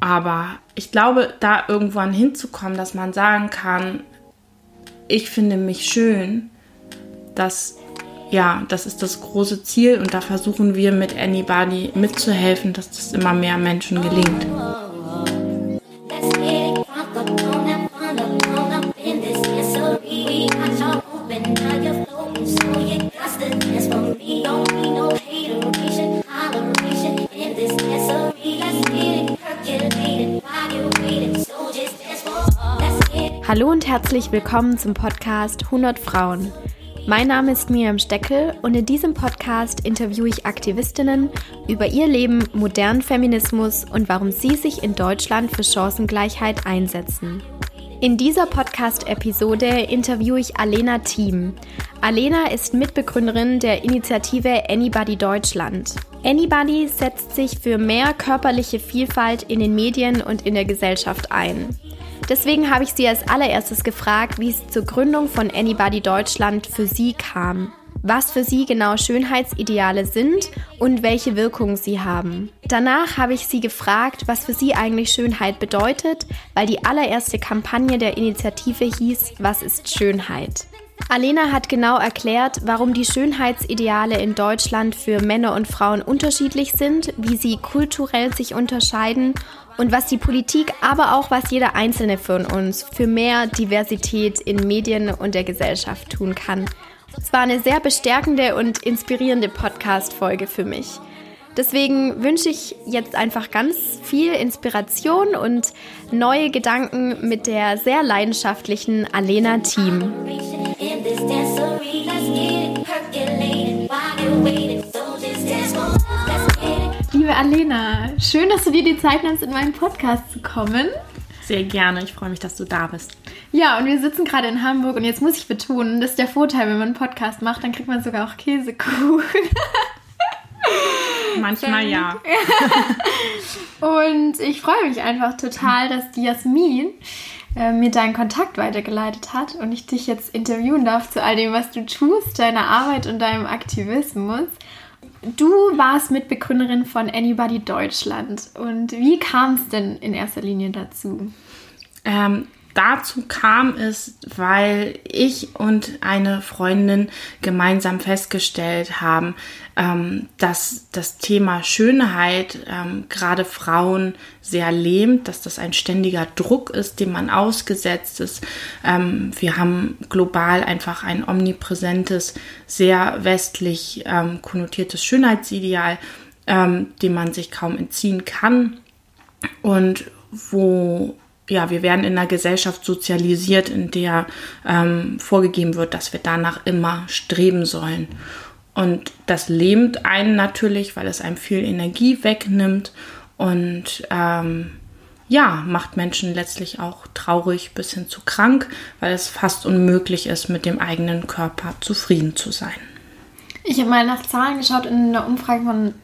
Aber ich glaube, da irgendwann hinzukommen, dass man sagen kann, ich finde mich schön, dass ja, das ist das große Ziel und da versuchen wir mit Anybody mitzuhelfen, dass das immer mehr Menschen gelingt. Hallo und herzlich willkommen zum Podcast 100 Frauen. Mein Name ist Miriam Steckel und in diesem Podcast interviewe ich Aktivistinnen über ihr Leben, modernen Feminismus und warum sie sich in Deutschland für Chancengleichheit einsetzen. In dieser Podcast-Episode interviewe ich Alena Thiem. Alena ist Mitbegründerin der Initiative Anybody Deutschland. Anybody setzt sich für mehr körperliche Vielfalt in den Medien und in der Gesellschaft ein. Deswegen habe ich sie als allererstes gefragt, wie es zur Gründung von Anybody Deutschland für sie kam. Was für sie genau Schönheitsideale sind und welche Wirkung sie haben. Danach habe ich sie gefragt, was für sie eigentlich Schönheit bedeutet, weil die allererste Kampagne der Initiative hieß Was ist Schönheit? Alena hat genau erklärt, warum die Schönheitsideale in Deutschland für Männer und Frauen unterschiedlich sind, wie sie kulturell sich unterscheiden und was die Politik, aber auch was jeder Einzelne von uns für mehr Diversität in Medien und der Gesellschaft tun kann. Es war eine sehr bestärkende und inspirierende Podcast-Folge für mich. Deswegen wünsche ich jetzt einfach ganz viel Inspiration und neue Gedanken mit der sehr leidenschaftlichen Alena Team. Liebe Alena, schön, dass du dir die Zeit nimmst, in meinen Podcast zu kommen. Sehr gerne, ich freue mich, dass du da bist. Ja, und wir sitzen gerade in Hamburg und jetzt muss ich betonen, das ist der Vorteil, wenn man einen Podcast macht, dann kriegt man sogar auch Käsekuchen. Manchmal ja. und ich freue mich einfach total, dass die Jasmin äh, mir deinen Kontakt weitergeleitet hat und ich dich jetzt interviewen darf zu all dem, was du tust, deiner Arbeit und deinem Aktivismus. Du warst Mitbegründerin von Anybody Deutschland. Und wie kam es denn in erster Linie dazu? Ähm, dazu kam es, weil ich und eine Freundin gemeinsam festgestellt haben, ähm, dass das Thema Schönheit ähm, gerade Frauen sehr lähmt, dass das ein ständiger Druck ist, dem man ausgesetzt ist. Ähm, wir haben global einfach ein omnipräsentes, sehr westlich ähm, konnotiertes Schönheitsideal, ähm, dem man sich kaum entziehen kann und wo ja, wir werden in einer Gesellschaft sozialisiert, in der ähm, vorgegeben wird, dass wir danach immer streben sollen. Und das lähmt einen natürlich, weil es einem viel Energie wegnimmt und ähm, ja, macht Menschen letztlich auch traurig bis hin zu krank, weil es fast unmöglich ist, mit dem eigenen Körper zufrieden zu sein. Ich habe mal nach Zahlen geschaut in einer Umfrage von,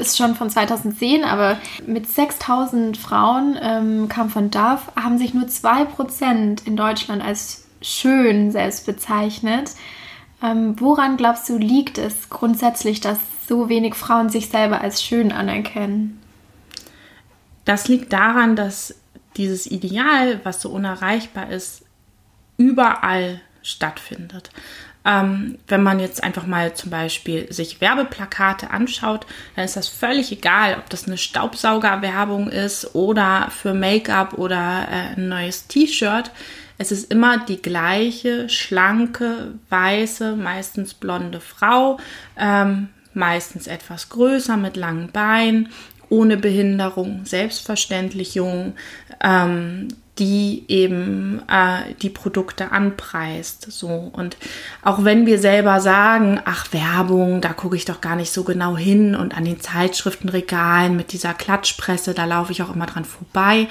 ist schon von 2010, aber mit 6000 Frauen ähm, kam von DAF, haben sich nur 2% in Deutschland als schön selbst bezeichnet. Ähm, woran glaubst du, liegt es grundsätzlich, dass so wenig Frauen sich selber als schön anerkennen? Das liegt daran, dass dieses Ideal, was so unerreichbar ist, überall stattfindet. Ähm, wenn man jetzt einfach mal zum Beispiel sich Werbeplakate anschaut, dann ist das völlig egal, ob das eine Staubsaugerwerbung ist oder für Make-up oder äh, ein neues T-Shirt. Es ist immer die gleiche, schlanke, weiße, meistens blonde Frau, ähm, meistens etwas größer mit langen Beinen, ohne Behinderung, selbstverständlich jung, ähm, die eben äh, die Produkte anpreist. So und auch wenn wir selber sagen, ach Werbung, da gucke ich doch gar nicht so genau hin und an den Zeitschriftenregalen mit dieser Klatschpresse, da laufe ich auch immer dran vorbei.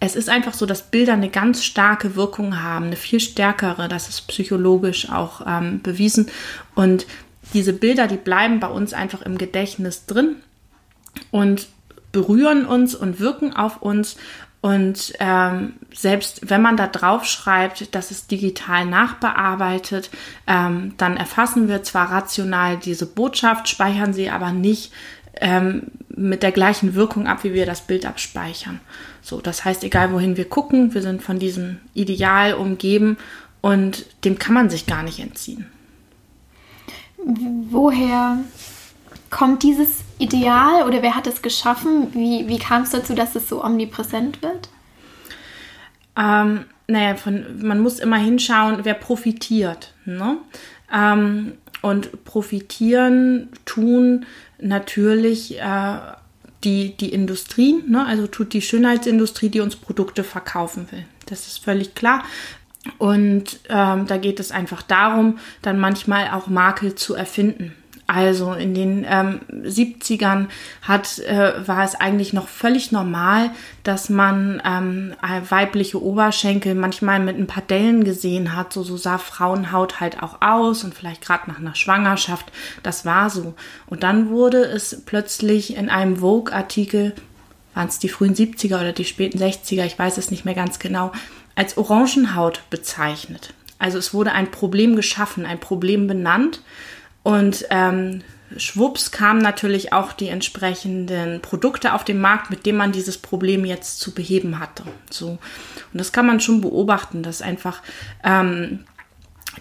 Es ist einfach so, dass Bilder eine ganz starke Wirkung haben, eine viel stärkere. Das ist psychologisch auch ähm, bewiesen. Und diese Bilder, die bleiben bei uns einfach im Gedächtnis drin und berühren uns und wirken auf uns und ähm, selbst wenn man da drauf schreibt, dass es digital nachbearbeitet, ähm, dann erfassen wir zwar rational diese Botschaft, speichern sie aber nicht ähm, mit der gleichen Wirkung ab, wie wir das Bild abspeichern. So, das heißt, egal wohin wir gucken, wir sind von diesem Ideal umgeben und dem kann man sich gar nicht entziehen. Woher kommt dieses Ideal oder wer hat es geschaffen? Wie, wie kam es dazu, dass es so omnipräsent wird? Ähm, naja, von, man muss immer hinschauen, wer profitiert. Ne? Ähm, und profitieren tun natürlich äh, die, die Industrie, ne? also tut die Schönheitsindustrie, die uns Produkte verkaufen will. Das ist völlig klar. Und ähm, da geht es einfach darum, dann manchmal auch Makel zu erfinden. Also in den ähm, 70ern hat, äh, war es eigentlich noch völlig normal, dass man ähm, weibliche Oberschenkel manchmal mit ein paar Dellen gesehen hat. So, so sah Frauenhaut halt auch aus und vielleicht gerade nach einer Schwangerschaft. Das war so. Und dann wurde es plötzlich in einem Vogue-Artikel, waren es die frühen 70er oder die späten 60er, ich weiß es nicht mehr ganz genau, als Orangenhaut bezeichnet. Also es wurde ein Problem geschaffen, ein Problem benannt und ähm, schwupps kamen natürlich auch die entsprechenden Produkte auf den Markt, mit denen man dieses Problem jetzt zu beheben hatte. So. Und das kann man schon beobachten, dass einfach ähm,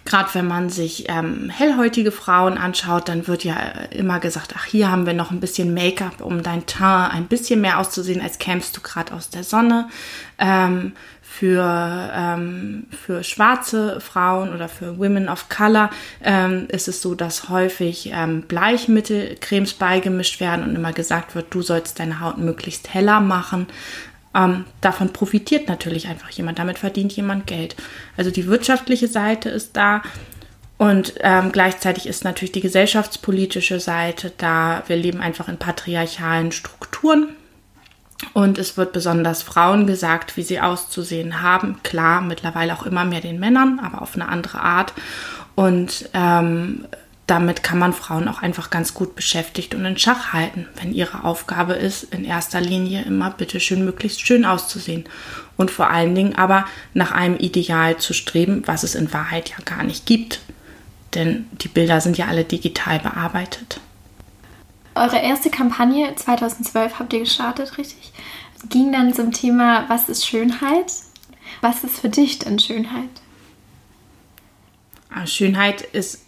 gerade wenn man sich ähm, hellhäutige Frauen anschaut, dann wird ja immer gesagt, ach, hier haben wir noch ein bisschen Make-up, um dein Teint ein bisschen mehr auszusehen, als kämst du gerade aus der Sonne. Ähm, für, ähm, für schwarze Frauen oder für Women of Color ähm, ist es so, dass häufig ähm, Bleichmittelcremes beigemischt werden und immer gesagt wird, du sollst deine Haut möglichst heller machen. Ähm, davon profitiert natürlich einfach jemand, damit verdient jemand Geld. Also die wirtschaftliche Seite ist da und ähm, gleichzeitig ist natürlich die gesellschaftspolitische Seite da. Wir leben einfach in patriarchalen Strukturen und es wird besonders Frauen gesagt, wie sie auszusehen haben. Klar, mittlerweile auch immer mehr den Männern, aber auf eine andere Art. Und ähm, damit kann man Frauen auch einfach ganz gut beschäftigt und in Schach halten, wenn ihre Aufgabe ist, in erster Linie immer bitteschön möglichst schön auszusehen. Und vor allen Dingen aber nach einem Ideal zu streben, was es in Wahrheit ja gar nicht gibt. Denn die Bilder sind ja alle digital bearbeitet. Eure erste Kampagne 2012 habt ihr gestartet, richtig? Ging dann zum Thema, was ist Schönheit? Was ist für dich denn Schönheit? Ah, Schönheit ist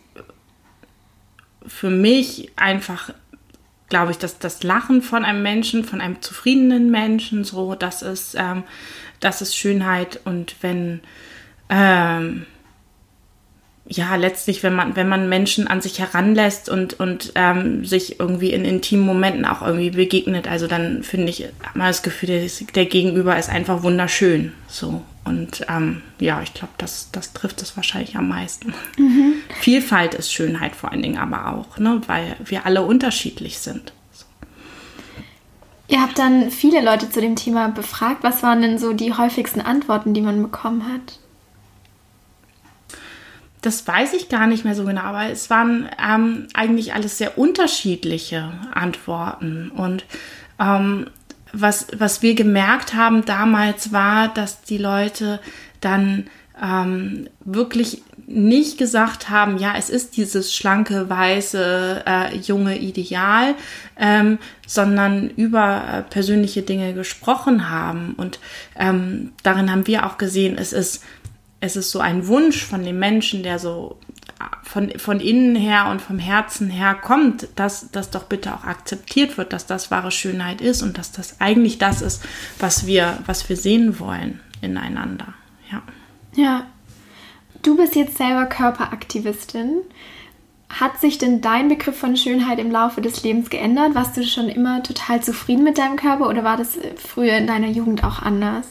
für mich einfach, glaube ich, dass das Lachen von einem Menschen, von einem zufriedenen Menschen, so, das ist, ähm, das ist Schönheit. Und wenn ähm, ja, letztlich, wenn man, wenn man Menschen an sich heranlässt und, und ähm, sich irgendwie in intimen Momenten auch irgendwie begegnet, also dann finde ich, man das Gefühl, der, der Gegenüber ist einfach wunderschön. So. Und ähm, ja, ich glaube, das, das trifft es wahrscheinlich am meisten. Mhm. Vielfalt ist Schönheit vor allen Dingen aber auch, ne? weil wir alle unterschiedlich sind. So. Ihr habt dann viele Leute zu dem Thema befragt. Was waren denn so die häufigsten Antworten, die man bekommen hat? Das weiß ich gar nicht mehr so genau, aber es waren ähm, eigentlich alles sehr unterschiedliche Antworten. Und ähm, was, was wir gemerkt haben damals war, dass die Leute dann ähm, wirklich nicht gesagt haben, ja, es ist dieses schlanke, weiße, äh, junge Ideal, ähm, sondern über äh, persönliche Dinge gesprochen haben. Und ähm, darin haben wir auch gesehen, es ist es ist so ein Wunsch von dem Menschen, der so von, von innen her und vom Herzen her kommt, dass das doch bitte auch akzeptiert wird, dass das wahre Schönheit ist und dass das eigentlich das ist, was wir, was wir sehen wollen ineinander. Ja. Ja. Du bist jetzt selber Körperaktivistin. Hat sich denn dein Begriff von Schönheit im Laufe des Lebens geändert? Warst du schon immer total zufrieden mit deinem Körper oder war das früher in deiner Jugend auch anders?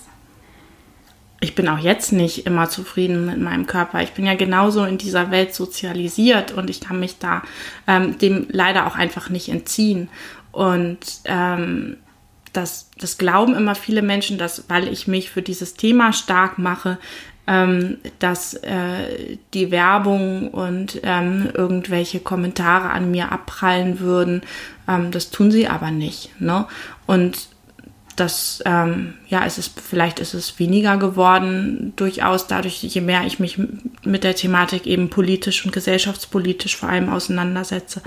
Ich bin auch jetzt nicht immer zufrieden mit meinem Körper. Ich bin ja genauso in dieser Welt sozialisiert und ich kann mich da ähm, dem leider auch einfach nicht entziehen. Und ähm, das, das glauben immer viele Menschen, dass, weil ich mich für dieses Thema stark mache, ähm, dass äh, die Werbung und ähm, irgendwelche Kommentare an mir abprallen würden. Ähm, das tun sie aber nicht. Ne? Und das, ähm, ja, es ist, vielleicht ist es weniger geworden, durchaus dadurch, je mehr ich mich mit der Thematik eben politisch und gesellschaftspolitisch vor allem auseinandersetze.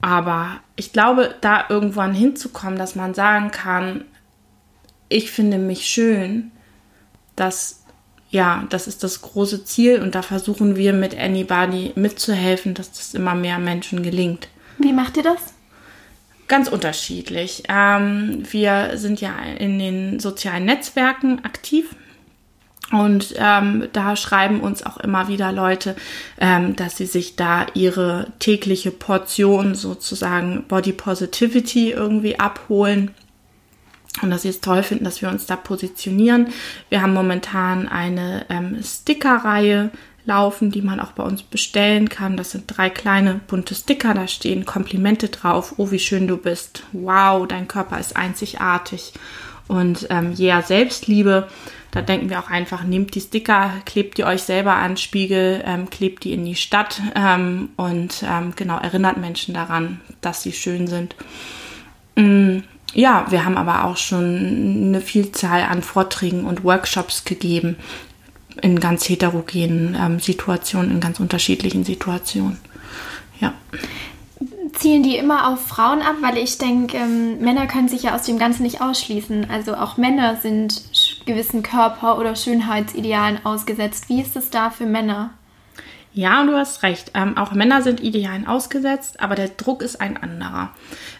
Aber ich glaube, da irgendwann hinzukommen, dass man sagen kann, ich finde mich schön, das, ja, das ist das große Ziel und da versuchen wir mit Anybody mitzuhelfen, dass das immer mehr Menschen gelingt. Wie macht ihr das? Ganz unterschiedlich. Ähm, wir sind ja in den sozialen Netzwerken aktiv. Und ähm, da schreiben uns auch immer wieder Leute, ähm, dass sie sich da ihre tägliche Portion sozusagen Body Positivity irgendwie abholen und dass sie es toll finden, dass wir uns da positionieren. Wir haben momentan eine ähm, Stickerreihe laufen, die man auch bei uns bestellen kann. Das sind drei kleine bunte Sticker, da stehen Komplimente drauf. Oh, wie schön du bist. Wow, dein Körper ist einzigartig. Und ähm, yeah, Selbstliebe, da denken wir auch einfach, nehmt die Sticker, klebt die euch selber an Spiegel, ähm, klebt die in die Stadt ähm, und ähm, genau erinnert Menschen daran, dass sie schön sind. Mm, ja, wir haben aber auch schon eine Vielzahl an Vorträgen und Workshops gegeben in ganz heterogenen ähm, Situationen, in ganz unterschiedlichen Situationen. Ja. Zielen die immer auf Frauen ab? Weil ich denke, ähm, Männer können sich ja aus dem Ganzen nicht ausschließen. Also auch Männer sind gewissen Körper- oder Schönheitsidealen ausgesetzt. Wie ist es da für Männer? Ja, und du hast recht. Ähm, auch Männer sind Idealen ausgesetzt, aber der Druck ist ein anderer.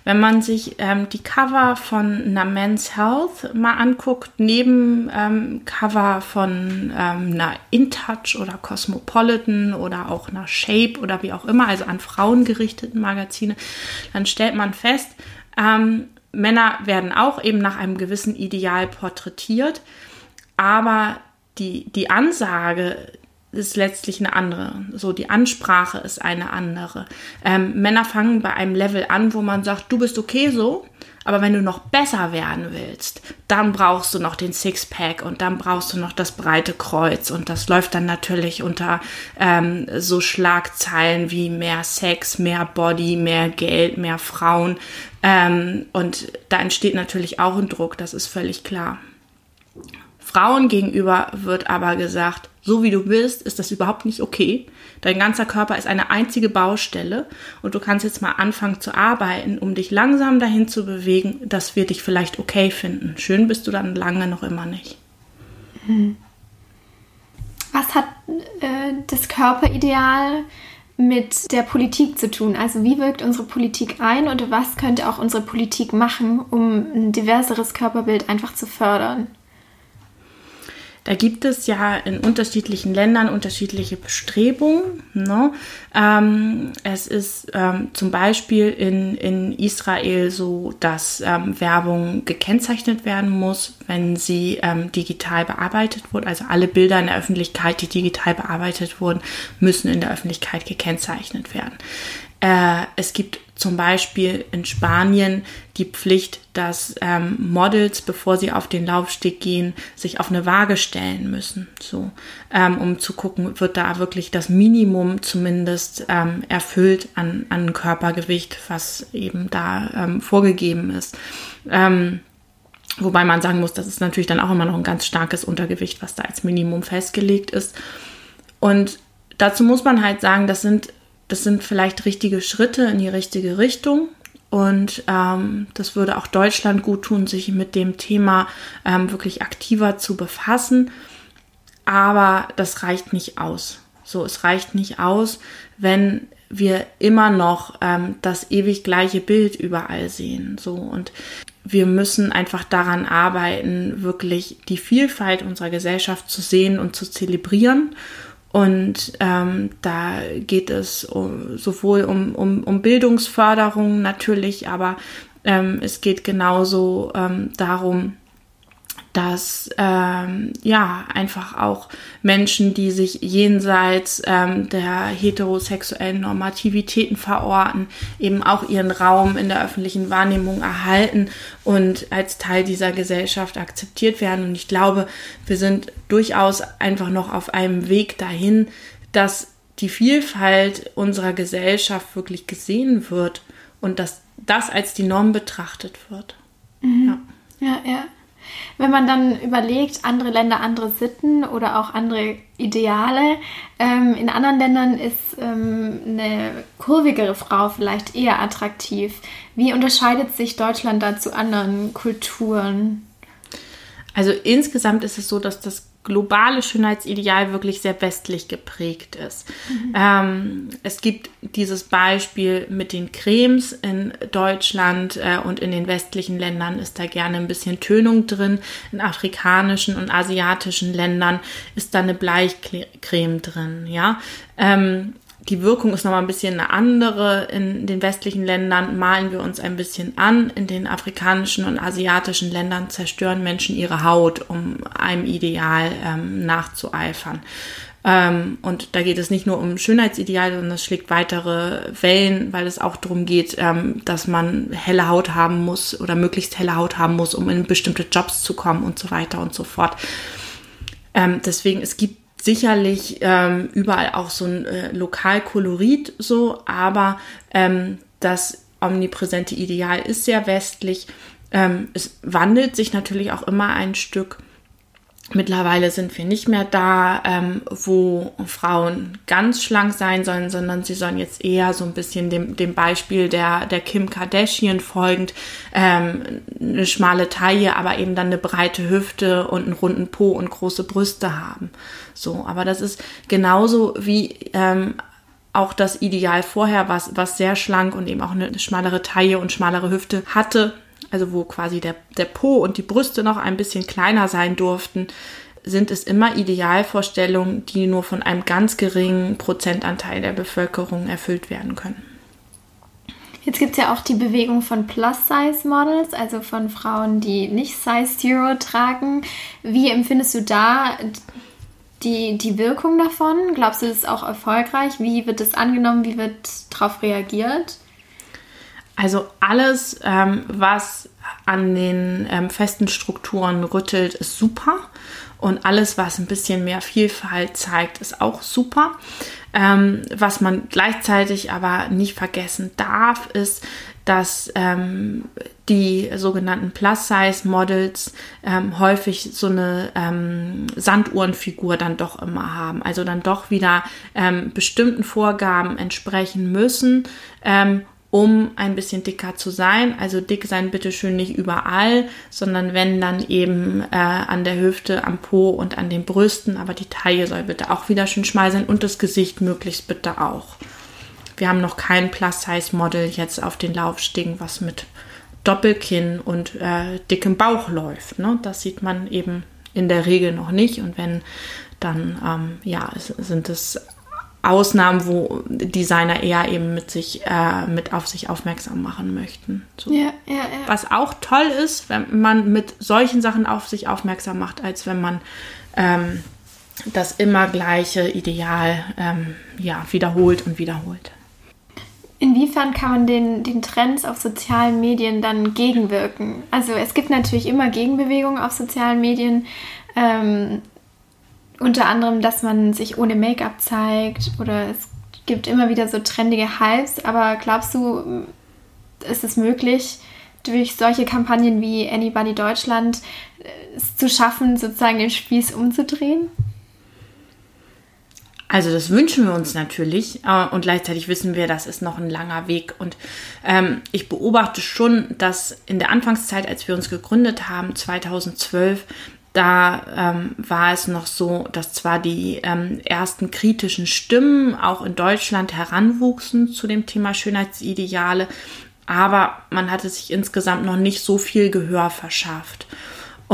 Wenn man sich ähm, die Cover von einer Men's Health mal anguckt, neben ähm, Cover von ähm, einer InTouch oder Cosmopolitan oder auch einer Shape oder wie auch immer, also an Frauen gerichteten Magazine, dann stellt man fest, ähm, Männer werden auch eben nach einem gewissen Ideal porträtiert, aber die, die Ansage, ist letztlich eine andere. So, die Ansprache ist eine andere. Ähm, Männer fangen bei einem Level an, wo man sagt, du bist okay so, aber wenn du noch besser werden willst, dann brauchst du noch den Sixpack und dann brauchst du noch das breite Kreuz. Und das läuft dann natürlich unter ähm, so Schlagzeilen wie mehr Sex, mehr Body, mehr Geld, mehr Frauen. Ähm, und da entsteht natürlich auch ein Druck, das ist völlig klar. Frauen gegenüber wird aber gesagt, so wie du bist, ist das überhaupt nicht okay. Dein ganzer Körper ist eine einzige Baustelle und du kannst jetzt mal anfangen zu arbeiten, um dich langsam dahin zu bewegen, dass wir dich vielleicht okay finden. Schön bist du dann lange noch immer nicht. Was hat äh, das Körperideal mit der Politik zu tun? Also wie wirkt unsere Politik ein oder was könnte auch unsere Politik machen, um ein diverseres Körperbild einfach zu fördern? Da gibt es ja in unterschiedlichen Ländern unterschiedliche Bestrebungen. Ne? Ähm, es ist ähm, zum Beispiel in, in Israel so, dass ähm, Werbung gekennzeichnet werden muss, wenn sie ähm, digital bearbeitet wurde. Also alle Bilder in der Öffentlichkeit, die digital bearbeitet wurden, müssen in der Öffentlichkeit gekennzeichnet werden. Äh, es gibt zum Beispiel in Spanien die Pflicht, dass ähm, Models, bevor sie auf den Laufsteg gehen, sich auf eine Waage stellen müssen, so ähm, um zu gucken, wird da wirklich das Minimum zumindest ähm, erfüllt an, an Körpergewicht, was eben da ähm, vorgegeben ist. Ähm, wobei man sagen muss, das ist natürlich dann auch immer noch ein ganz starkes Untergewicht, was da als Minimum festgelegt ist. Und dazu muss man halt sagen, das sind das sind vielleicht richtige Schritte in die richtige Richtung. Und ähm, das würde auch Deutschland gut tun, sich mit dem Thema ähm, wirklich aktiver zu befassen. Aber das reicht nicht aus. So, es reicht nicht aus, wenn wir immer noch ähm, das ewig gleiche Bild überall sehen. So und wir müssen einfach daran arbeiten, wirklich die Vielfalt unserer Gesellschaft zu sehen und zu zelebrieren und ähm, da geht es um, sowohl um, um, um Bildungsförderung natürlich, aber ähm, es geht genauso ähm, darum, dass ähm, ja einfach auch Menschen, die sich jenseits ähm, der heterosexuellen Normativitäten verorten, eben auch ihren Raum in der öffentlichen Wahrnehmung erhalten und als Teil dieser Gesellschaft akzeptiert werden. Und ich glaube, wir sind durchaus einfach noch auf einem Weg dahin, dass die Vielfalt unserer Gesellschaft wirklich gesehen wird und dass das als die Norm betrachtet wird. Mhm. Ja. ja, ja. Wenn man dann überlegt, andere Länder, andere Sitten oder auch andere Ideale. Ähm, in anderen Ländern ist ähm, eine kurvigere Frau vielleicht eher attraktiv. Wie unterscheidet sich Deutschland da zu anderen Kulturen? Also insgesamt ist es so, dass das globale Schönheitsideal wirklich sehr westlich geprägt ist. Mhm. Ähm, es gibt dieses Beispiel mit den Cremes in Deutschland äh, und in den westlichen Ländern ist da gerne ein bisschen Tönung drin. In afrikanischen und asiatischen Ländern ist da eine Bleichcreme drin. Ja, ähm, die Wirkung ist nochmal ein bisschen eine andere. In den westlichen Ländern malen wir uns ein bisschen an. In den afrikanischen und asiatischen Ländern zerstören Menschen ihre Haut, um einem Ideal ähm, nachzueifern. Ähm, und da geht es nicht nur um Schönheitsideal, sondern es schlägt weitere Wellen, weil es auch darum geht, ähm, dass man helle Haut haben muss oder möglichst helle Haut haben muss, um in bestimmte Jobs zu kommen und so weiter und so fort. Ähm, deswegen, es gibt sicherlich ähm, überall auch so ein äh, Lokalkolorit so, aber ähm, das omnipräsente Ideal ist sehr westlich. Ähm, es wandelt sich natürlich auch immer ein Stück. Mittlerweile sind wir nicht mehr da, ähm, wo Frauen ganz schlank sein sollen, sondern sie sollen jetzt eher so ein bisschen dem, dem Beispiel der, der Kim Kardashian folgend ähm, eine schmale Taille, aber eben dann eine breite Hüfte und einen runden Po und große Brüste haben. So, aber das ist genauso wie ähm, auch das Ideal vorher, was, was sehr schlank und eben auch eine schmalere Taille und schmalere Hüfte hatte, also wo quasi der, der Po und die Brüste noch ein bisschen kleiner sein durften, sind es immer Idealvorstellungen, die nur von einem ganz geringen Prozentanteil der Bevölkerung erfüllt werden können. Jetzt gibt es ja auch die Bewegung von Plus-Size-Models, also von Frauen, die nicht Size Zero tragen. Wie empfindest du da die, die Wirkung davon? Glaubst du, das ist auch erfolgreich? Wie wird es angenommen? Wie wird darauf reagiert? Also alles, ähm, was an den ähm, festen Strukturen rüttelt, ist super. Und alles, was ein bisschen mehr Vielfalt zeigt, ist auch super. Ähm, was man gleichzeitig aber nicht vergessen darf, ist, dass ähm, die sogenannten Plus-Size-Models ähm, häufig so eine ähm, Sanduhrenfigur dann doch immer haben. Also dann doch wieder bestimmten Vorgaben entsprechen müssen, um ein bisschen dicker zu sein. Also dick sein bitte schön nicht überall, sondern wenn dann eben äh, an der Hüfte, am Po und an den Brüsten. Aber die Taille soll bitte auch wieder schön schmal sein und das Gesicht möglichst bitte auch. Wir haben noch kein Plus-Size-Model jetzt auf den Laufstegen, was mit Doppelkinn und äh, dickem Bauch läuft. Ne? Das sieht man eben in der Regel noch nicht. Und wenn dann, ähm, ja, sind es Ausnahmen, wo Designer eher eben mit sich, äh, mit auf sich aufmerksam machen möchten. So. Ja, ja, ja. Was auch toll ist, wenn man mit solchen Sachen auf sich aufmerksam macht, als wenn man ähm, das immer gleiche Ideal ähm, ja, wiederholt und wiederholt. Inwiefern kann man den, den Trends auf sozialen Medien dann gegenwirken? Also es gibt natürlich immer Gegenbewegungen auf sozialen Medien. Ähm, unter anderem, dass man sich ohne Make-up zeigt oder es gibt immer wieder so trendige Hypes. Aber glaubst du, ist es möglich, durch solche Kampagnen wie Anybody Deutschland äh, es zu schaffen, sozusagen den Spieß umzudrehen? Also das wünschen wir uns natürlich äh, und gleichzeitig wissen wir, das ist noch ein langer Weg. Und ähm, ich beobachte schon, dass in der Anfangszeit, als wir uns gegründet haben, 2012, da ähm, war es noch so, dass zwar die ähm, ersten kritischen Stimmen auch in Deutschland heranwuchsen zu dem Thema Schönheitsideale, aber man hatte sich insgesamt noch nicht so viel Gehör verschafft.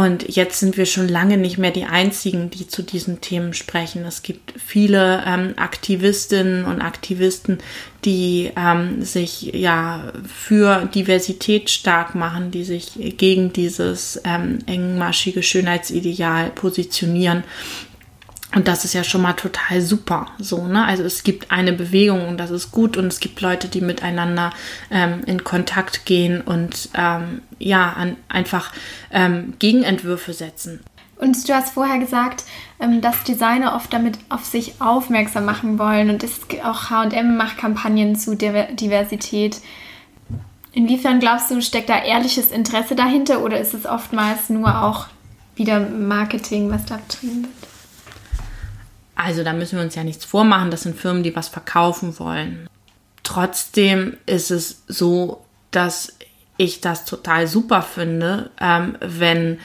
Und jetzt sind wir schon lange nicht mehr die Einzigen, die zu diesen Themen sprechen. Es gibt viele ähm, Aktivistinnen und Aktivisten, die ähm, sich ja für Diversität stark machen, die sich gegen dieses ähm, engmaschige Schönheitsideal positionieren. Und das ist ja schon mal total super. So, ne? Also es gibt eine Bewegung und das ist gut und es gibt Leute, die miteinander ähm, in Kontakt gehen und ähm, ja, an, einfach ähm, Gegenentwürfe setzen. Und du hast vorher gesagt, ähm, dass Designer oft damit auf sich aufmerksam machen wollen und es auch HM macht Kampagnen zu Diversität. Inwiefern glaubst du, steckt da ehrliches Interesse dahinter oder ist es oftmals nur auch wieder Marketing, was da betrieben wird? Also da müssen wir uns ja nichts vormachen. Das sind Firmen, die was verkaufen wollen. Trotzdem ist es so, dass ich das total super finde, ähm, wenn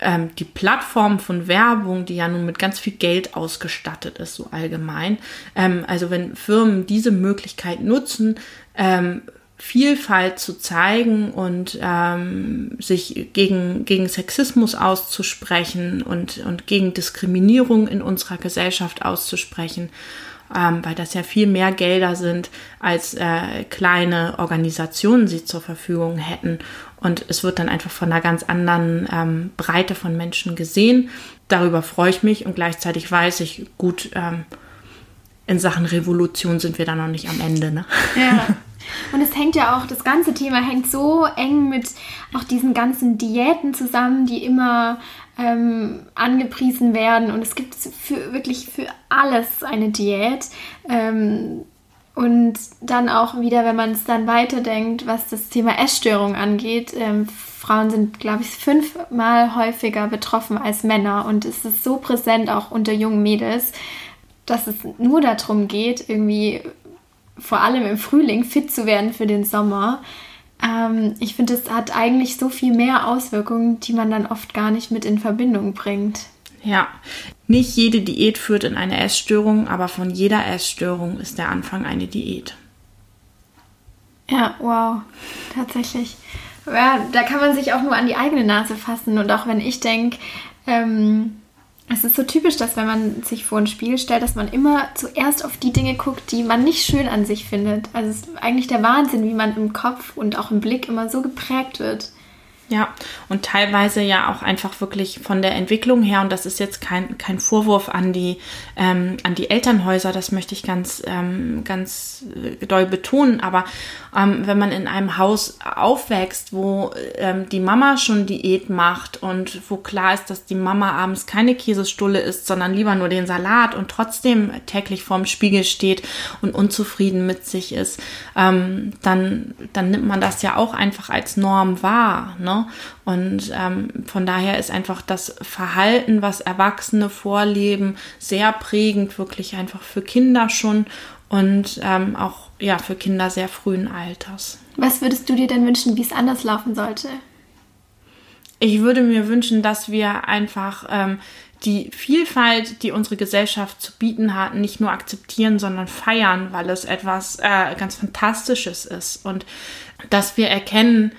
ähm, die Plattform von Werbung, die ja nun mit ganz viel Geld ausgestattet ist, so allgemein, ähm, also wenn Firmen diese Möglichkeit nutzen, ähm, Vielfalt zu zeigen und ähm, sich gegen, gegen Sexismus auszusprechen und, und gegen Diskriminierung in unserer Gesellschaft auszusprechen, ähm, weil das ja viel mehr Gelder sind, als äh, kleine Organisationen sie zur Verfügung hätten. Und es wird dann einfach von einer ganz anderen ähm, Breite von Menschen gesehen. Darüber freue ich mich und gleichzeitig weiß ich, gut, ähm, in Sachen Revolution sind wir da noch nicht am Ende. Ne? Ja. Und es hängt ja auch, das ganze Thema hängt so eng mit auch diesen ganzen Diäten zusammen, die immer ähm, angepriesen werden. Und es gibt für wirklich für alles eine Diät. Ähm, und dann auch wieder, wenn man es dann weiterdenkt, was das Thema Essstörung angeht, ähm, Frauen sind, glaube ich, fünfmal häufiger betroffen als Männer. Und es ist so präsent auch unter jungen Mädels, dass es nur darum geht, irgendwie vor allem im Frühling fit zu werden für den Sommer. Ähm, ich finde, es hat eigentlich so viel mehr Auswirkungen, die man dann oft gar nicht mit in Verbindung bringt. Ja, nicht jede Diät führt in eine Essstörung, aber von jeder Essstörung ist der Anfang eine Diät. Ja, wow, tatsächlich. Ja, da kann man sich auch nur an die eigene Nase fassen. Und auch wenn ich denke, ähm, es ist so typisch, dass wenn man sich vor ein Spiel stellt, dass man immer zuerst auf die Dinge guckt, die man nicht schön an sich findet. Also es ist eigentlich der Wahnsinn, wie man im Kopf und auch im Blick immer so geprägt wird. Ja, und teilweise ja auch einfach wirklich von der Entwicklung her, und das ist jetzt kein, kein Vorwurf an die, ähm, an die Elternhäuser, das möchte ich ganz, ähm, ganz äh, doll betonen, aber ähm, wenn man in einem Haus aufwächst, wo ähm, die Mama schon Diät macht und wo klar ist, dass die Mama abends keine Käsestulle isst, sondern lieber nur den Salat und trotzdem täglich vorm Spiegel steht und unzufrieden mit sich ist, ähm, dann, dann nimmt man das ja auch einfach als Norm wahr, ne? Und ähm, von daher ist einfach das Verhalten, was Erwachsene vorleben, sehr prägend, wirklich einfach für Kinder schon und ähm, auch ja für Kinder sehr frühen Alters. Was würdest du dir denn wünschen, wie es anders laufen sollte? Ich würde mir wünschen, dass wir einfach ähm, die Vielfalt, die unsere Gesellschaft zu bieten hat, nicht nur akzeptieren, sondern feiern, weil es etwas äh, ganz Fantastisches ist und dass wir erkennen,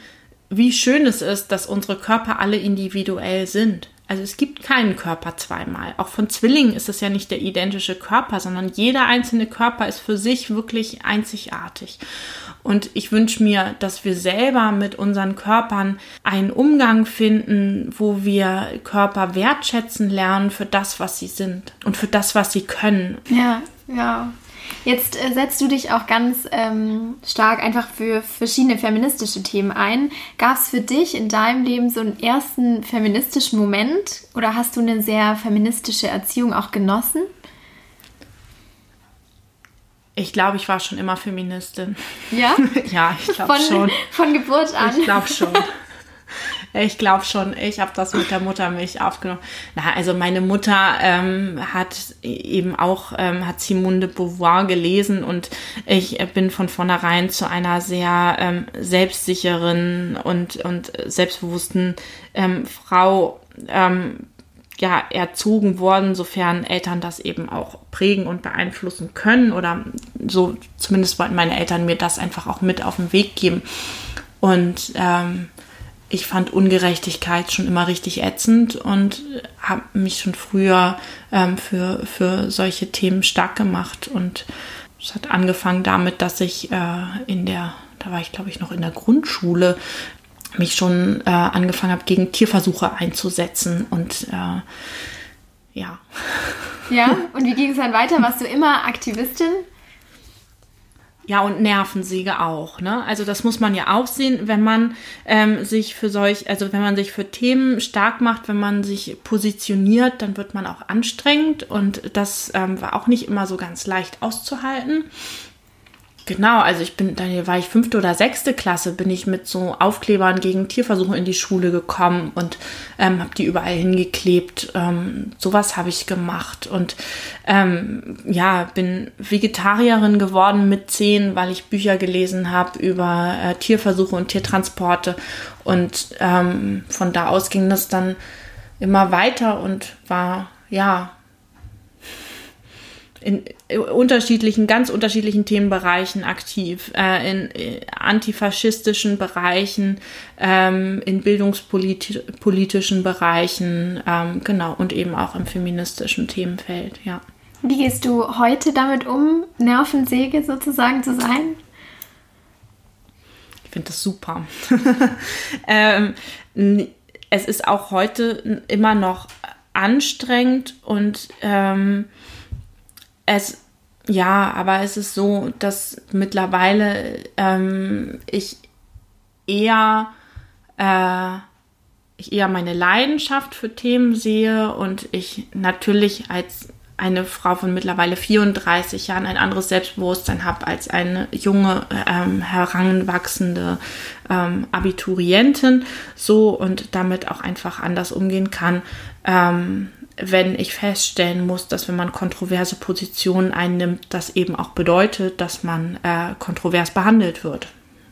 wie schön es ist, dass unsere Körper alle individuell sind. Also es gibt keinen Körper zweimal. Auch von Zwillingen ist es ja nicht der identische Körper, sondern jeder einzelne Körper ist für sich wirklich einzigartig. Und ich wünsche mir, dass wir selber mit unseren Körpern einen Umgang finden, wo wir Körper wertschätzen lernen für das, was sie sind und für das, was sie können. Ja, ja. Jetzt äh, setzt du dich auch ganz ähm, stark einfach für verschiedene feministische Themen ein. Gab es für dich in deinem Leben so einen ersten feministischen Moment oder hast du eine sehr feministische Erziehung auch genossen? Ich glaube, ich war schon immer Feministin. Ja? ja, ich glaube schon. Von Geburt an? Ich glaube schon. Ich glaube schon, ich habe das mit der Muttermilch aufgenommen. Na, also meine Mutter ähm, hat eben auch, ähm, hat Simone de Beauvoir gelesen und ich bin von vornherein zu einer sehr ähm, selbstsicheren und, und selbstbewussten ähm, Frau ähm, ja, erzogen worden, sofern Eltern das eben auch prägen und beeinflussen können oder so, zumindest wollten meine Eltern mir das einfach auch mit auf den Weg geben. Und ähm, ich fand Ungerechtigkeit schon immer richtig ätzend und habe mich schon früher ähm, für, für solche Themen stark gemacht. Und es hat angefangen damit, dass ich äh, in der, da war ich glaube ich noch in der Grundschule, mich schon äh, angefangen habe, gegen Tierversuche einzusetzen und äh, ja. Ja, und wie ging es dann weiter? Warst du immer Aktivistin? Ja, und Nervensäge auch. Ne? Also das muss man ja auch sehen, wenn man ähm, sich für solch, also wenn man sich für Themen stark macht, wenn man sich positioniert, dann wird man auch anstrengend und das ähm, war auch nicht immer so ganz leicht auszuhalten. Genau, also ich bin, da war ich fünfte oder sechste Klasse, bin ich mit so Aufklebern gegen Tierversuche in die Schule gekommen und ähm, habe die überall hingeklebt. Ähm, sowas habe ich gemacht und ähm, ja, bin Vegetarierin geworden mit zehn, weil ich Bücher gelesen habe über äh, Tierversuche und Tiertransporte und ähm, von da aus ging das dann immer weiter und war ja in unterschiedlichen, ganz unterschiedlichen Themenbereichen aktiv, äh, in äh, antifaschistischen Bereichen, ähm, in bildungspolitischen Bereichen, ähm, genau, und eben auch im feministischen Themenfeld, ja. Wie gehst du heute damit um, Nervensäge sozusagen zu sein? Ich finde das super. ähm, es ist auch heute immer noch anstrengend und ähm, es, ja, aber es ist so, dass mittlerweile ähm, ich eher, äh, ich eher meine Leidenschaft für Themen sehe und ich natürlich als eine Frau von mittlerweile 34 Jahren ein anderes Selbstbewusstsein habe als eine junge, ähm, heranwachsende ähm, Abiturientin so und damit auch einfach anders umgehen kann. Ähm, wenn ich feststellen muss, dass wenn man kontroverse Positionen einnimmt, das eben auch bedeutet, dass man äh, kontrovers behandelt wird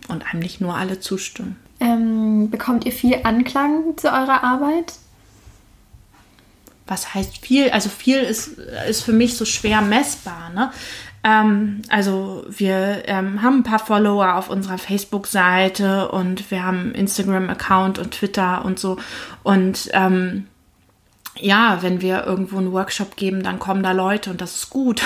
und einem nicht nur alle zustimmen. Ähm, bekommt ihr viel Anklang zu eurer Arbeit? Was heißt viel? Also viel ist, ist für mich so schwer messbar. Ne? Ähm, also wir ähm, haben ein paar Follower auf unserer Facebook-Seite und wir haben Instagram-Account und Twitter und so. Und ähm, ja, wenn wir irgendwo einen Workshop geben, dann kommen da Leute und das ist gut.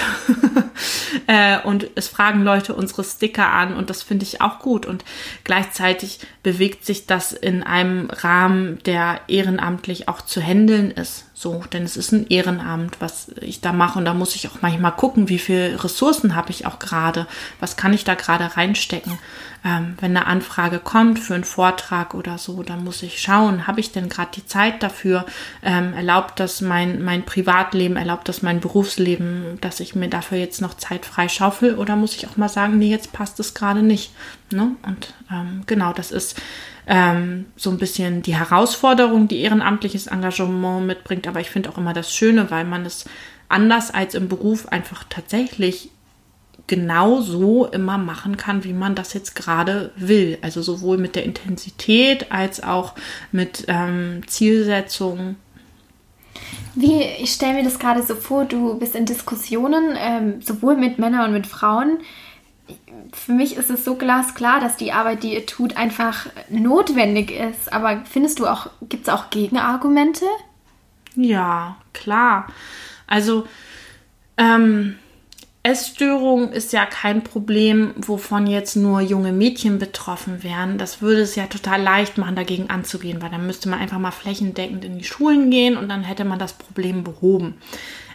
äh, und es fragen Leute unsere Sticker an und das finde ich auch gut. Und gleichzeitig bewegt sich das in einem Rahmen, der ehrenamtlich auch zu handeln ist. So, denn es ist ein Ehrenamt, was ich da mache und da muss ich auch manchmal gucken, wie viele Ressourcen habe ich auch gerade, was kann ich da gerade reinstecken. Ähm, wenn eine Anfrage kommt für einen Vortrag oder so, dann muss ich schauen, habe ich denn gerade die Zeit dafür? Ähm, erlaubt das mein, mein Privatleben, erlaubt das mein Berufsleben, dass ich mir dafür jetzt noch Zeit frei schaufel oder muss ich auch mal sagen, nee, jetzt passt es gerade nicht. Ne? Und ähm, genau, das ist ähm, so ein bisschen die Herausforderung, die ehrenamtliches Engagement mitbringt. Aber ich finde auch immer das Schöne, weil man es anders als im Beruf einfach tatsächlich genau so immer machen kann, wie man das jetzt gerade will. Also sowohl mit der Intensität als auch mit ähm, Zielsetzungen. Wie, ich stelle mir das gerade so vor, du bist in Diskussionen, ähm, sowohl mit Männern und mit Frauen für mich ist es so glasklar, dass die Arbeit, die ihr tut, einfach notwendig ist. Aber findest du auch, gibt es auch Gegenargumente? Ja, klar. Also, ähm, Essstörung ist ja kein Problem, wovon jetzt nur junge Mädchen betroffen wären. Das würde es ja total leicht machen, dagegen anzugehen, weil dann müsste man einfach mal flächendeckend in die Schulen gehen und dann hätte man das Problem behoben.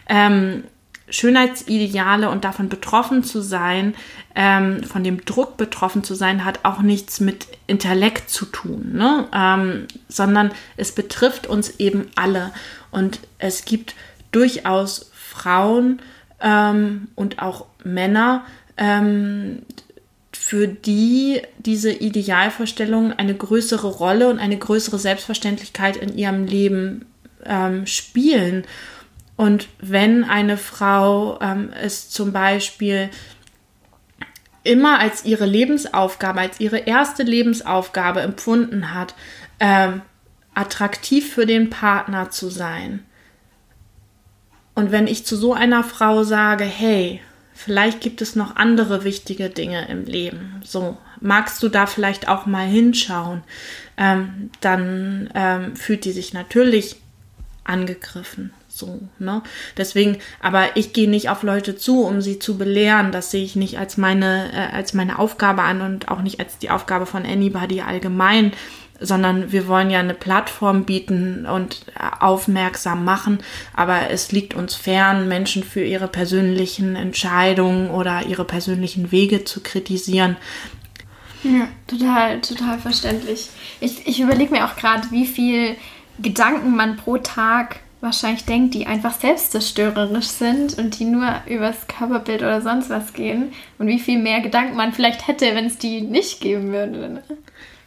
Ähm, Schönheitsideale und davon betroffen zu sein, ähm, von dem Druck betroffen zu sein, hat auch nichts mit Intellekt zu tun, ne? ähm, sondern es betrifft uns eben alle. Und es gibt durchaus Frauen ähm, und auch Männer, ähm, für die diese Idealvorstellungen eine größere Rolle und eine größere Selbstverständlichkeit in ihrem Leben ähm, spielen. Und wenn eine Frau ähm, es zum Beispiel immer als ihre Lebensaufgabe, als ihre erste Lebensaufgabe empfunden hat, ähm, attraktiv für den Partner zu sein. Und wenn ich zu so einer Frau sage, hey, vielleicht gibt es noch andere wichtige Dinge im Leben, so magst du da vielleicht auch mal hinschauen, ähm, dann ähm, fühlt die sich natürlich angegriffen. So, ne? Deswegen, aber ich gehe nicht auf Leute zu, um sie zu belehren. Das sehe ich nicht als meine, äh, als meine Aufgabe an und auch nicht als die Aufgabe von Anybody allgemein, sondern wir wollen ja eine Plattform bieten und äh, aufmerksam machen. Aber es liegt uns fern, Menschen für ihre persönlichen Entscheidungen oder ihre persönlichen Wege zu kritisieren. Ja, total, total verständlich. Ich, ich überlege mir auch gerade, wie viel Gedanken man pro Tag wahrscheinlich denkt, die einfach selbstzerstörerisch sind und die nur übers Körperbild oder sonst was gehen. Und wie viel mehr Gedanken man vielleicht hätte, wenn es die nicht geben würde. Ne?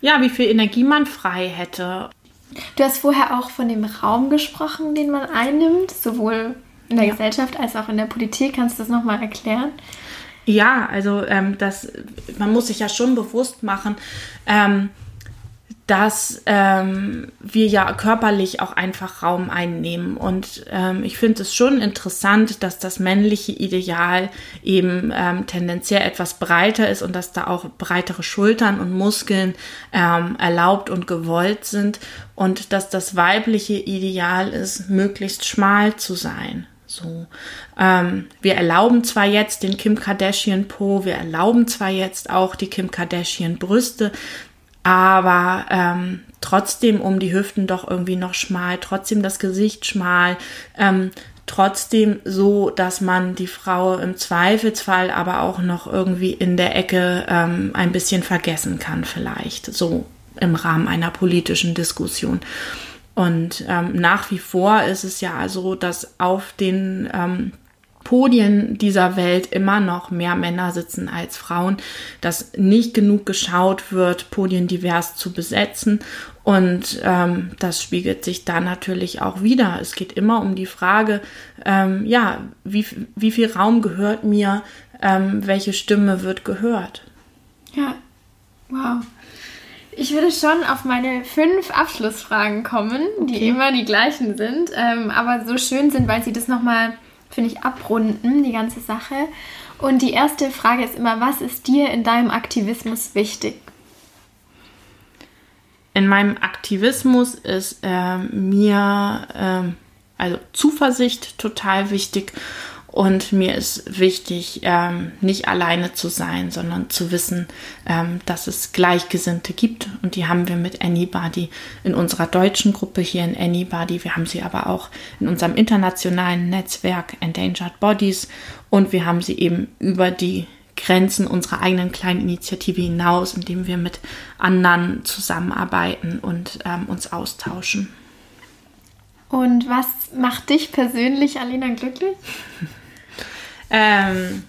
Ja, wie viel Energie man frei hätte. Du hast vorher auch von dem Raum gesprochen, den man einnimmt, sowohl in der ja. Gesellschaft als auch in der Politik. Kannst du das nochmal erklären? Ja, also ähm, das, man muss sich ja schon bewusst machen, ähm, dass ähm, wir ja körperlich auch einfach Raum einnehmen. Und ähm, ich finde es schon interessant, dass das männliche Ideal eben ähm, tendenziell etwas breiter ist und dass da auch breitere Schultern und Muskeln ähm, erlaubt und gewollt sind und dass das weibliche Ideal ist, möglichst schmal zu sein. So, ähm, wir erlauben zwar jetzt den Kim Kardashian Po, wir erlauben zwar jetzt auch die Kim Kardashian Brüste, aber ähm, trotzdem um die Hüften doch irgendwie noch schmal, trotzdem das Gesicht schmal, ähm, trotzdem so, dass man die Frau im Zweifelsfall aber auch noch irgendwie in der Ecke ähm, ein bisschen vergessen kann, vielleicht so im Rahmen einer politischen Diskussion. Und ähm, nach wie vor ist es ja so, dass auf den ähm, Podien dieser Welt immer noch mehr Männer sitzen als Frauen, dass nicht genug geschaut wird, Podien divers zu besetzen. Und ähm, das spiegelt sich da natürlich auch wieder. Es geht immer um die Frage, ähm, ja, wie, wie viel Raum gehört mir, ähm, welche Stimme wird gehört. Ja, wow. Ich würde schon auf meine fünf Abschlussfragen kommen, die okay. immer die gleichen sind, ähm, aber so schön sind, weil sie das nochmal finde ich, abrunden, die ganze Sache. Und die erste Frage ist immer, was ist dir in deinem Aktivismus wichtig? In meinem Aktivismus ist äh, mir äh, also Zuversicht total wichtig und mir ist wichtig, ähm, nicht alleine zu sein, sondern zu wissen, ähm, dass es Gleichgesinnte gibt. Und die haben wir mit Anybody in unserer deutschen Gruppe hier in Anybody. Wir haben sie aber auch in unserem internationalen Netzwerk Endangered Bodies. Und wir haben sie eben über die Grenzen unserer eigenen kleinen Initiative hinaus, indem wir mit anderen zusammenarbeiten und ähm, uns austauschen. Und was macht dich persönlich, Alina, glücklich? Ähm,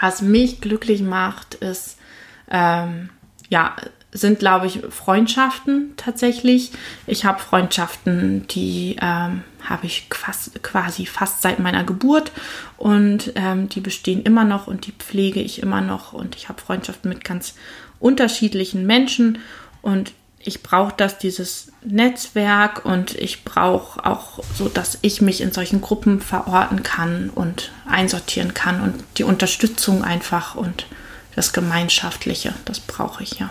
was mich glücklich macht, ist, ähm, ja, sind, glaube ich, Freundschaften tatsächlich. Ich habe Freundschaften, die ähm, habe ich fast, quasi fast seit meiner Geburt und ähm, die bestehen immer noch und die pflege ich immer noch. Und ich habe Freundschaften mit ganz unterschiedlichen Menschen und ich brauche das, dieses Netzwerk und ich brauche auch so, dass ich mich in solchen Gruppen verorten kann und einsortieren kann und die Unterstützung einfach und das Gemeinschaftliche, das brauche ich ja.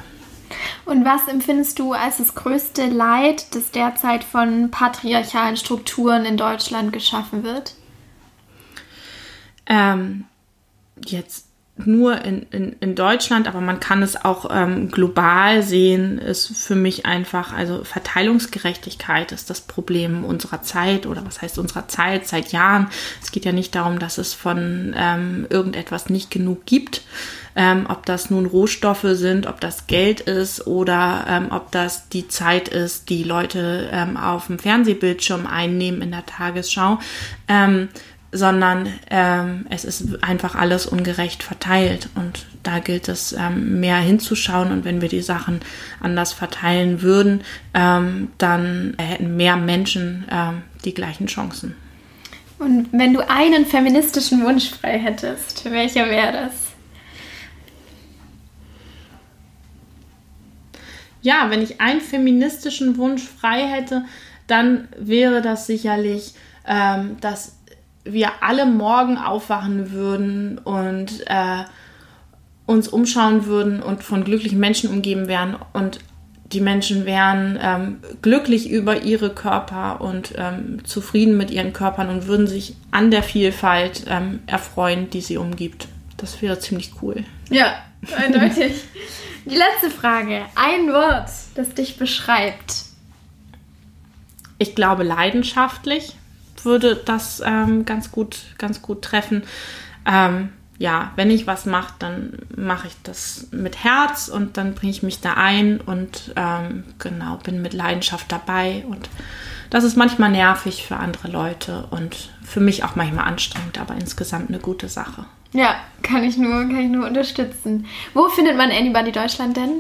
Und was empfindest du als das größte Leid, das derzeit von patriarchalen Strukturen in Deutschland geschaffen wird? Ähm, jetzt nur in, in, in Deutschland, aber man kann es auch ähm, global sehen, ist für mich einfach, also Verteilungsgerechtigkeit ist das Problem unserer Zeit oder was heißt unserer Zeit, seit Jahren. Es geht ja nicht darum, dass es von ähm, irgendetwas nicht genug gibt, ähm, ob das nun Rohstoffe sind, ob das Geld ist oder ähm, ob das die Zeit ist, die Leute ähm, auf dem Fernsehbildschirm einnehmen in der Tagesschau. Ähm, sondern ähm, es ist einfach alles ungerecht verteilt und da gilt es ähm, mehr hinzuschauen und wenn wir die Sachen anders verteilen würden, ähm, dann hätten mehr Menschen ähm, die gleichen Chancen. Und wenn du einen feministischen Wunsch frei hättest, welcher wäre das? Ja, wenn ich einen feministischen Wunsch frei hätte, dann wäre das sicherlich, ähm, dass wir alle morgen aufwachen würden und äh, uns umschauen würden und von glücklichen Menschen umgeben wären und die Menschen wären ähm, glücklich über ihre Körper und ähm, zufrieden mit ihren Körpern und würden sich an der Vielfalt ähm, erfreuen, die sie umgibt. Das wäre ziemlich cool. Ja, eindeutig. die letzte Frage. Ein Wort, das dich beschreibt. Ich glaube leidenschaftlich würde das ähm, ganz gut, ganz gut treffen. Ähm, ja, wenn ich was mache, dann mache ich das mit Herz und dann bringe ich mich da ein und ähm, genau, bin mit Leidenschaft dabei und das ist manchmal nervig für andere Leute und für mich auch manchmal anstrengend, aber insgesamt eine gute Sache. Ja, kann ich nur, kann ich nur unterstützen. Wo findet man Anybody Deutschland denn?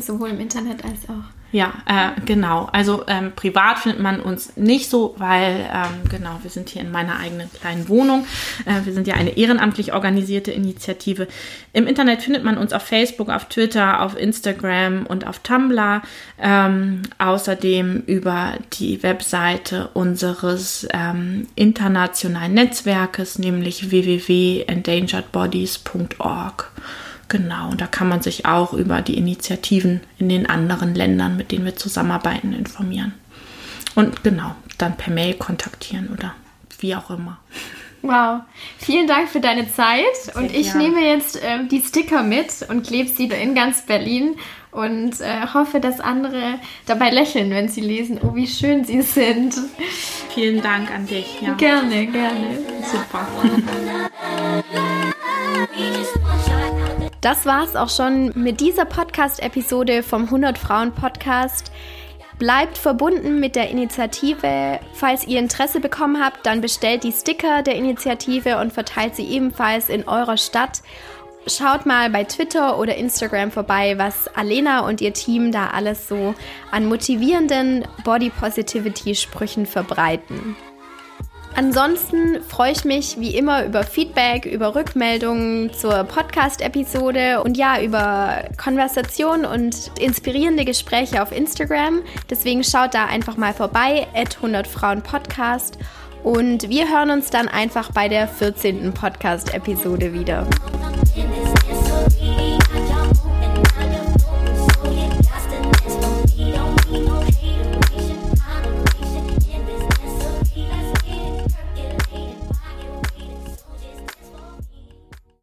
Sowohl im Internet als auch. Ja, äh, genau. Also ähm, privat findet man uns nicht so, weil ähm, genau, wir sind hier in meiner eigenen kleinen Wohnung. Äh, wir sind ja eine ehrenamtlich organisierte Initiative. Im Internet findet man uns auf Facebook, auf Twitter, auf Instagram und auf Tumblr. Ähm, außerdem über die Webseite unseres ähm, internationalen Netzwerkes, nämlich www.endangeredbodies.org. Genau, und da kann man sich auch über die Initiativen in den anderen Ländern, mit denen wir zusammenarbeiten, informieren. Und genau, dann per Mail kontaktieren oder wie auch immer. Wow, vielen Dank für deine Zeit. Sehr und ich gern. nehme jetzt äh, die Sticker mit und klebe sie in ganz Berlin und äh, hoffe, dass andere dabei lächeln, wenn sie lesen, oh, wie schön sie sind. Vielen Dank an dich. Ja. Gerne, gerne. Super. Das war's auch schon mit dieser Podcast-Episode vom 100 Frauen Podcast. Bleibt verbunden mit der Initiative. Falls ihr Interesse bekommen habt, dann bestellt die Sticker der Initiative und verteilt sie ebenfalls in eurer Stadt. Schaut mal bei Twitter oder Instagram vorbei, was Alena und ihr Team da alles so an motivierenden Body Positivity Sprüchen verbreiten. Ansonsten freue ich mich wie immer über Feedback, über Rückmeldungen zur Podcast-Episode und ja, über Konversationen und inspirierende Gespräche auf Instagram. Deswegen schaut da einfach mal vorbei, at 100 Frauen Podcast. Und wir hören uns dann einfach bei der 14. Podcast-Episode wieder.